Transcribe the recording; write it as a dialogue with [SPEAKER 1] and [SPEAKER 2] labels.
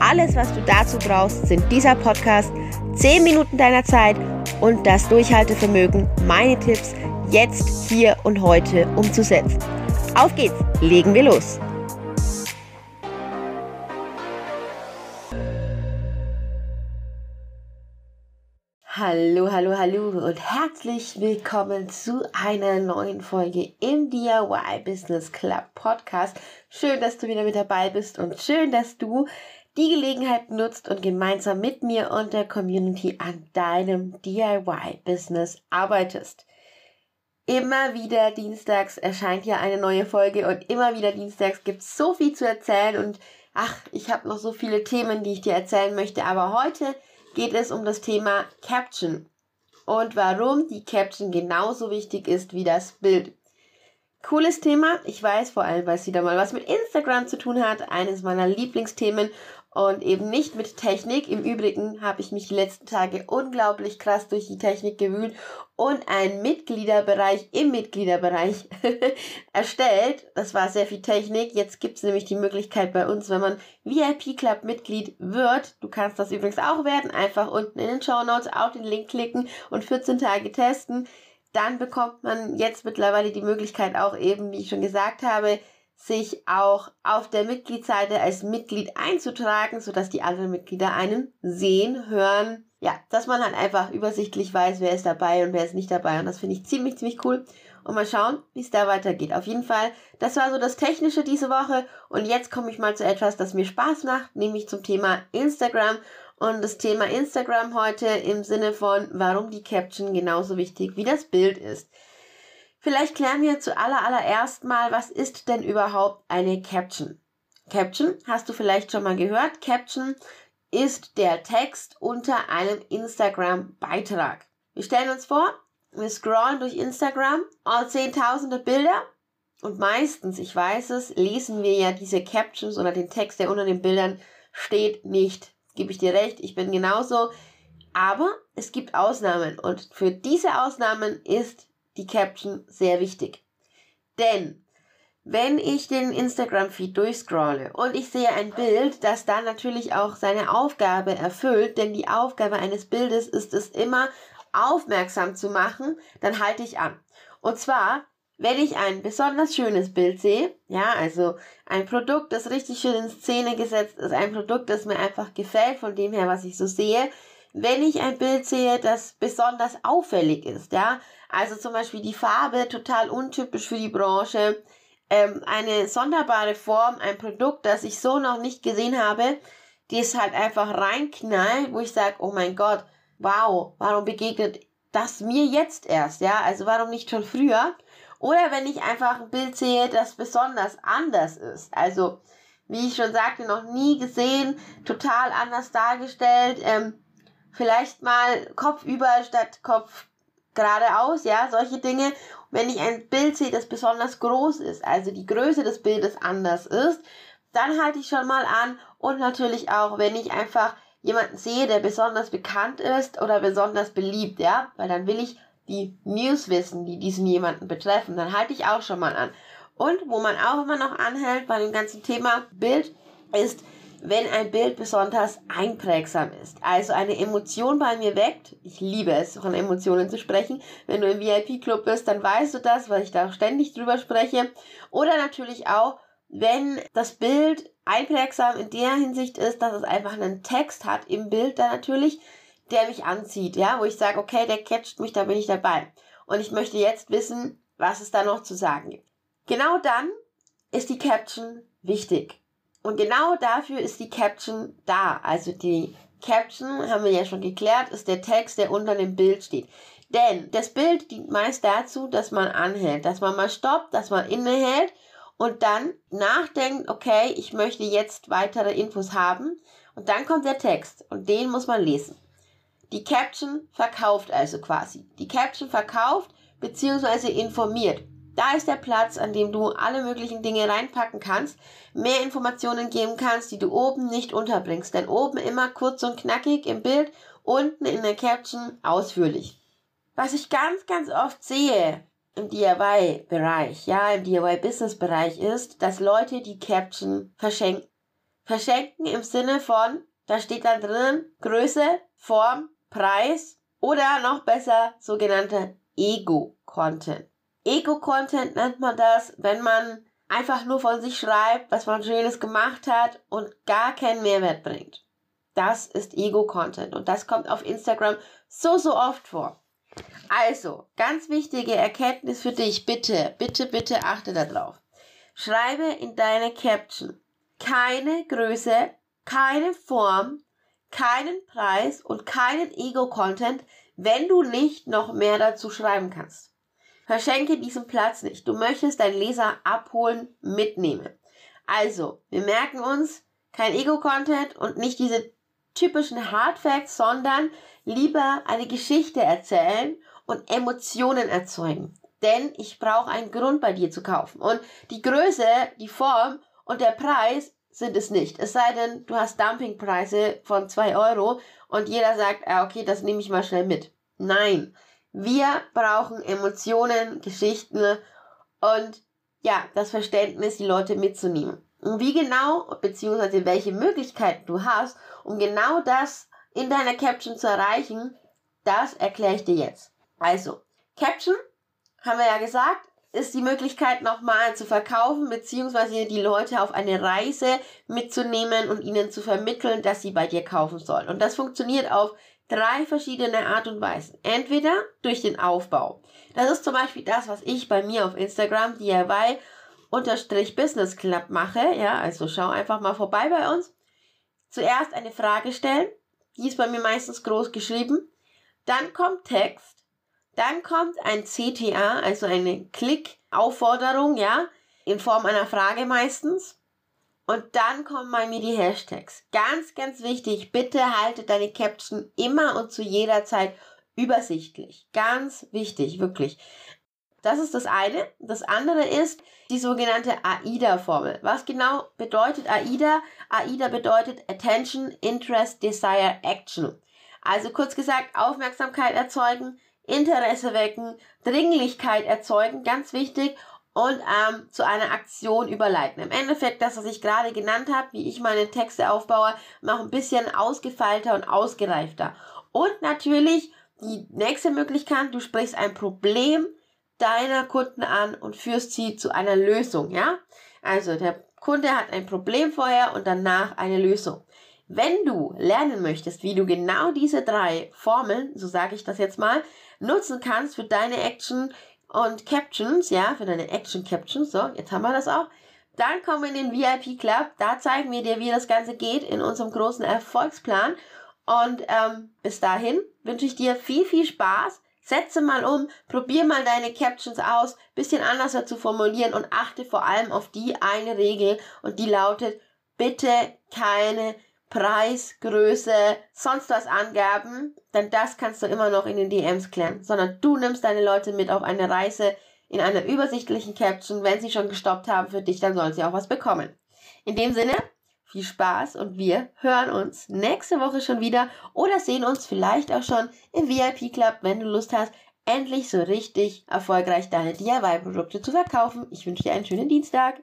[SPEAKER 1] Alles, was du dazu brauchst, sind dieser Podcast, 10 Minuten deiner Zeit und das Durchhaltevermögen, meine Tipps jetzt, hier und heute umzusetzen. Auf geht's, legen wir los. Hallo, hallo, hallo und herzlich willkommen zu einer neuen Folge im DIY Business Club Podcast. Schön, dass du wieder mit dabei bist und schön, dass du die Gelegenheit nutzt und gemeinsam mit mir und der Community an deinem DIY-Business arbeitest. Immer wieder dienstags erscheint hier eine neue Folge und immer wieder dienstags gibt es so viel zu erzählen und ach, ich habe noch so viele Themen, die ich dir erzählen möchte, aber heute geht es um das Thema Caption und warum die Caption genauso wichtig ist wie das Bild. Cooles Thema. Ich weiß vor allem, weil es wieder mal was mit Instagram zu tun hat. Eines meiner Lieblingsthemen und eben nicht mit Technik. Im Übrigen habe ich mich die letzten Tage unglaublich krass durch die Technik gewühlt und einen Mitgliederbereich im Mitgliederbereich erstellt. Das war sehr viel Technik. Jetzt gibt es nämlich die Möglichkeit bei uns, wenn man VIP Club Mitglied wird, du kannst das übrigens auch werden, einfach unten in den Show Notes auf den Link klicken und 14 Tage testen. Dann bekommt man jetzt mittlerweile die Möglichkeit auch eben, wie ich schon gesagt habe, sich auch auf der Mitgliedsseite als Mitglied einzutragen, sodass die anderen Mitglieder einen sehen, hören. Ja, dass man halt einfach übersichtlich weiß, wer ist dabei und wer ist nicht dabei. Und das finde ich ziemlich, ziemlich cool. Und mal schauen, wie es da weitergeht. Auf jeden Fall, das war so das Technische diese Woche. Und jetzt komme ich mal zu etwas, das mir Spaß macht, nämlich zum Thema Instagram. Und das Thema Instagram heute im Sinne von, warum die Caption genauso wichtig wie das Bild ist. Vielleicht klären wir zuallererst mal, was ist denn überhaupt eine Caption? Caption, hast du vielleicht schon mal gehört? Caption ist der Text unter einem Instagram-Beitrag. Wir stellen uns vor, wir scrollen durch Instagram, all zehntausende Bilder und meistens, ich weiß es, lesen wir ja diese Captions oder den Text, der unter den Bildern steht, nicht. Gebe ich dir recht, ich bin genauso. Aber es gibt Ausnahmen und für diese Ausnahmen ist die Caption sehr wichtig. Denn wenn ich den Instagram-Feed durchscrolle und ich sehe ein Bild, das dann natürlich auch seine Aufgabe erfüllt, denn die Aufgabe eines Bildes ist es immer aufmerksam zu machen, dann halte ich an. Und zwar, wenn ich ein besonders schönes Bild sehe, ja, also ein Produkt, das richtig schön in Szene gesetzt ist, ein Produkt, das mir einfach gefällt von dem her, was ich so sehe, wenn ich ein Bild sehe, das besonders auffällig ist, ja, also zum Beispiel die Farbe total untypisch für die Branche, ähm, eine sonderbare Form, ein Produkt, das ich so noch nicht gesehen habe, die es halt einfach reinknallt, wo ich sage, oh mein Gott, wow, warum begegnet das mir jetzt erst, ja, also warum nicht schon früher? Oder wenn ich einfach ein Bild sehe, das besonders anders ist, also wie ich schon sagte, noch nie gesehen, total anders dargestellt, ähm, vielleicht mal Kopf über statt Kopf geradeaus, ja, solche Dinge. Wenn ich ein Bild sehe, das besonders groß ist, also die Größe des Bildes anders ist, dann halte ich schon mal an und natürlich auch, wenn ich einfach jemanden sehe, der besonders bekannt ist oder besonders beliebt, ja, weil dann will ich die News wissen, die diesen jemanden betreffen, dann halte ich auch schon mal an. Und wo man auch immer noch anhält bei dem ganzen Thema Bild, ist, wenn ein Bild besonders einprägsam ist, also eine Emotion bei mir weckt, ich liebe es, von Emotionen zu sprechen, wenn du im VIP-Club bist, dann weißt du das, weil ich da ständig drüber spreche, oder natürlich auch, wenn das Bild einprägsam in der Hinsicht ist, dass es einfach einen Text hat im Bild da natürlich, der mich anzieht, ja, wo ich sage, okay, der catcht mich, da bin ich dabei. Und ich möchte jetzt wissen, was es da noch zu sagen gibt. Genau dann ist die Caption wichtig. Und genau dafür ist die Caption da. Also die Caption, haben wir ja schon geklärt, ist der Text, der unter dem Bild steht. Denn das Bild dient meist dazu, dass man anhält, dass man mal stoppt, dass man innehält und dann nachdenkt, okay, ich möchte jetzt weitere Infos haben und dann kommt der Text und den muss man lesen. Die Caption verkauft also quasi. Die Caption verkauft bzw. informiert. Da ist der Platz, an dem du alle möglichen Dinge reinpacken kannst, mehr Informationen geben kannst, die du oben nicht unterbringst. Denn oben immer kurz und knackig im Bild, unten in der Caption ausführlich. Was ich ganz, ganz oft sehe im DIY-Bereich, ja, im DIY-Business-Bereich ist, dass Leute die Caption verschenken. Verschenken im Sinne von, da steht da drin Größe, Form, Preis oder noch besser sogenannter Ego-Content. Ego-Content nennt man das, wenn man einfach nur von sich schreibt, was man Schönes gemacht hat und gar keinen Mehrwert bringt. Das ist Ego-Content und das kommt auf Instagram so, so oft vor. Also, ganz wichtige Erkenntnis für dich, bitte, bitte, bitte achte darauf. Schreibe in deine Caption keine Größe, keine Form, keinen Preis und keinen Ego-Content, wenn du nicht noch mehr dazu schreiben kannst. Verschenke diesen Platz nicht. Du möchtest deinen Leser abholen, mitnehmen. Also, wir merken uns, kein Ego-Content und nicht diese typischen Hard Facts, sondern lieber eine Geschichte erzählen und Emotionen erzeugen. Denn ich brauche einen Grund bei dir zu kaufen. Und die Größe, die Form und der Preis sind es nicht. Es sei denn, du hast Dumpingpreise von zwei Euro und jeder sagt, okay, das nehme ich mal schnell mit. Nein, wir brauchen Emotionen, Geschichten und ja, das Verständnis, die Leute mitzunehmen. Und wie genau, beziehungsweise welche Möglichkeiten du hast, um genau das in deiner Caption zu erreichen, das erkläre ich dir jetzt. Also, Caption, haben wir ja gesagt, ist die Möglichkeit nochmal zu verkaufen, beziehungsweise die Leute auf eine Reise mitzunehmen und ihnen zu vermitteln, dass sie bei dir kaufen sollen. Und das funktioniert auf drei verschiedene Art und Weisen. Entweder durch den Aufbau. Das ist zum Beispiel das, was ich bei mir auf Instagram DIY unterstrich Business Club mache. Ja, also schau einfach mal vorbei bei uns. Zuerst eine Frage stellen. Die ist bei mir meistens groß geschrieben. Dann kommt Text. Dann kommt ein CTA, also eine Klick-Aufforderung, ja, in Form einer Frage meistens. Und dann kommen bei mir die Hashtags. Ganz, ganz wichtig, bitte halte deine Caption immer und zu jeder Zeit übersichtlich. Ganz wichtig, wirklich. Das ist das eine. Das andere ist die sogenannte AIDA-Formel. Was genau bedeutet AIDA? AIDA bedeutet Attention, Interest, Desire, Action. Also kurz gesagt, Aufmerksamkeit erzeugen, Interesse wecken, Dringlichkeit erzeugen, ganz wichtig, und ähm, zu einer Aktion überleiten. Im Endeffekt das, was ich gerade genannt habe, wie ich meine Texte aufbaue, noch ein bisschen ausgefeilter und ausgereifter. Und natürlich die nächste Möglichkeit, du sprichst ein Problem deiner Kunden an und führst sie zu einer Lösung, ja? Also der Kunde hat ein Problem vorher und danach eine Lösung. Wenn du lernen möchtest, wie du genau diese drei Formeln, so sage ich das jetzt mal, nutzen kannst für deine Action, und Captions, ja, für deine Action Captions. So, jetzt haben wir das auch. Dann kommen wir in den VIP Club. Da zeigen wir dir, wie das Ganze geht in unserem großen Erfolgsplan. Und ähm, bis dahin wünsche ich dir viel, viel Spaß. Setze mal um, probier mal deine Captions aus, bisschen anders zu formulieren und achte vor allem auf die eine Regel und die lautet, bitte keine Preis, Größe, sonst was Angaben, denn das kannst du immer noch in den DMs klären, sondern du nimmst deine Leute mit auf eine Reise in einer übersichtlichen Caption. Wenn sie schon gestoppt haben für dich, dann sollen sie auch was bekommen. In dem Sinne, viel Spaß und wir hören uns nächste Woche schon wieder oder sehen uns vielleicht auch schon im VIP Club, wenn du Lust hast, endlich so richtig erfolgreich deine DIY-Produkte zu verkaufen. Ich wünsche dir einen schönen Dienstag.